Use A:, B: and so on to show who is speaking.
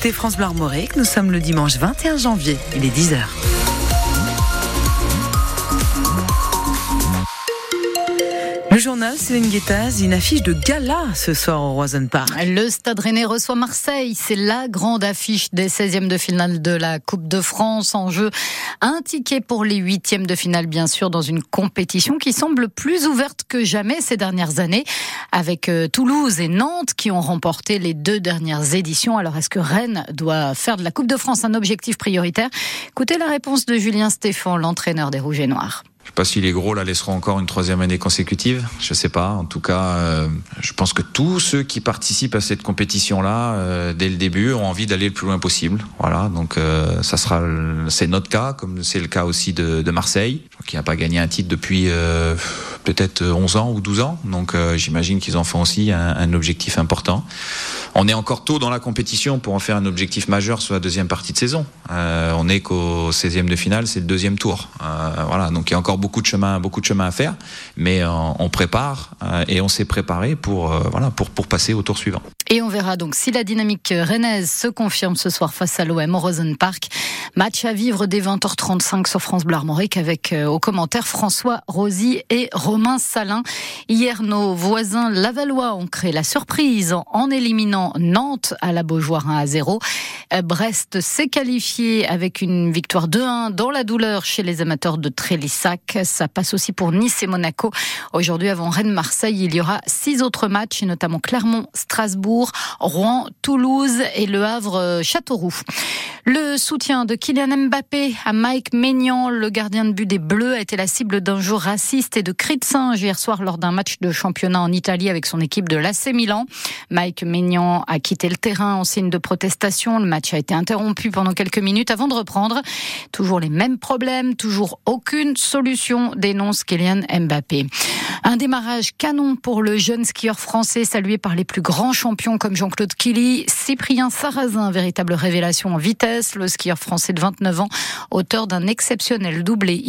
A: écoutez France Armorique. Nous sommes le dimanche 21 janvier. Il est 10h. Journal Céline Guettaz, une affiche de gala ce soir au Roison Park.
B: Le Stade Rennais reçoit Marseille. C'est la grande affiche des 16e de finale de la Coupe de France en jeu. Un ticket pour les huitièmes de finale, bien sûr, dans une compétition qui semble plus ouverte que jamais ces dernières années, avec euh, Toulouse et Nantes qui ont remporté les deux dernières éditions. Alors, est-ce que Rennes doit faire de la Coupe de France un objectif prioritaire? Écoutez la réponse de Julien Stéphan, l'entraîneur des Rouges et Noirs.
C: Pas si les gros la laisseront encore une troisième année consécutive. Je sais pas. En tout cas, euh, je pense que tous ceux qui participent à cette compétition-là, euh, dès le début, ont envie d'aller le plus loin possible. Voilà. Donc, euh, ça sera, c'est notre cas, comme c'est le cas aussi de, Marseille, qui n'a pas gagné un titre depuis peut-être 11 ans ou 12 ans. Donc, j'imagine qu'ils en font aussi un, objectif important. On est encore tôt dans la compétition pour en faire un objectif majeur sur la deuxième partie de saison. Euh, on est qu'au 16e de finale, c'est le deuxième tour. voilà. Donc, il y a encore beaucoup de chemin, beaucoup de chemin à faire, mais euh, on prépare euh, et on s'est préparé pour, euh, voilà, pour, pour passer au tour suivant.
B: Et on verra donc si la dynamique rennaise se confirme ce soir face à l'OM au Rosen Park. Match à vivre dès 20h35 sur France Bleu avec euh, aux commentaires François Rosy et Romain Salin. Hier, nos voisins lavallois ont créé la surprise en éliminant Nantes à la Beaujoire 1 à 0. Brest s'est qualifié avec une victoire 2-1 dans la douleur chez les amateurs de Trélissac. Ça passe aussi pour Nice et Monaco. Aujourd'hui, avant Rennes-Marseille, il y aura six autres matchs, notamment Clermont-Strasbourg, Rouen, Toulouse et Le Havre-Châteauroux. Le soutien de Kylian Mbappé à Mike Maignan, le gardien de but des Bleus, a été la cible d'un jour raciste et de cris de singe hier soir lors d'un match de championnat en Italie avec son équipe de l'AC Milan. Mike Maignan a quitté le terrain en signe de protestation. Match a été interrompu pendant quelques minutes avant de reprendre. Toujours les mêmes problèmes, toujours aucune solution, dénonce Kylian Mbappé. Un démarrage canon pour le jeune skieur français salué par les plus grands champions comme Jean-Claude Killy, Cyprien Sarrazin, véritable révélation en vitesse, le skieur français de 29 ans, auteur d'un exceptionnel doublé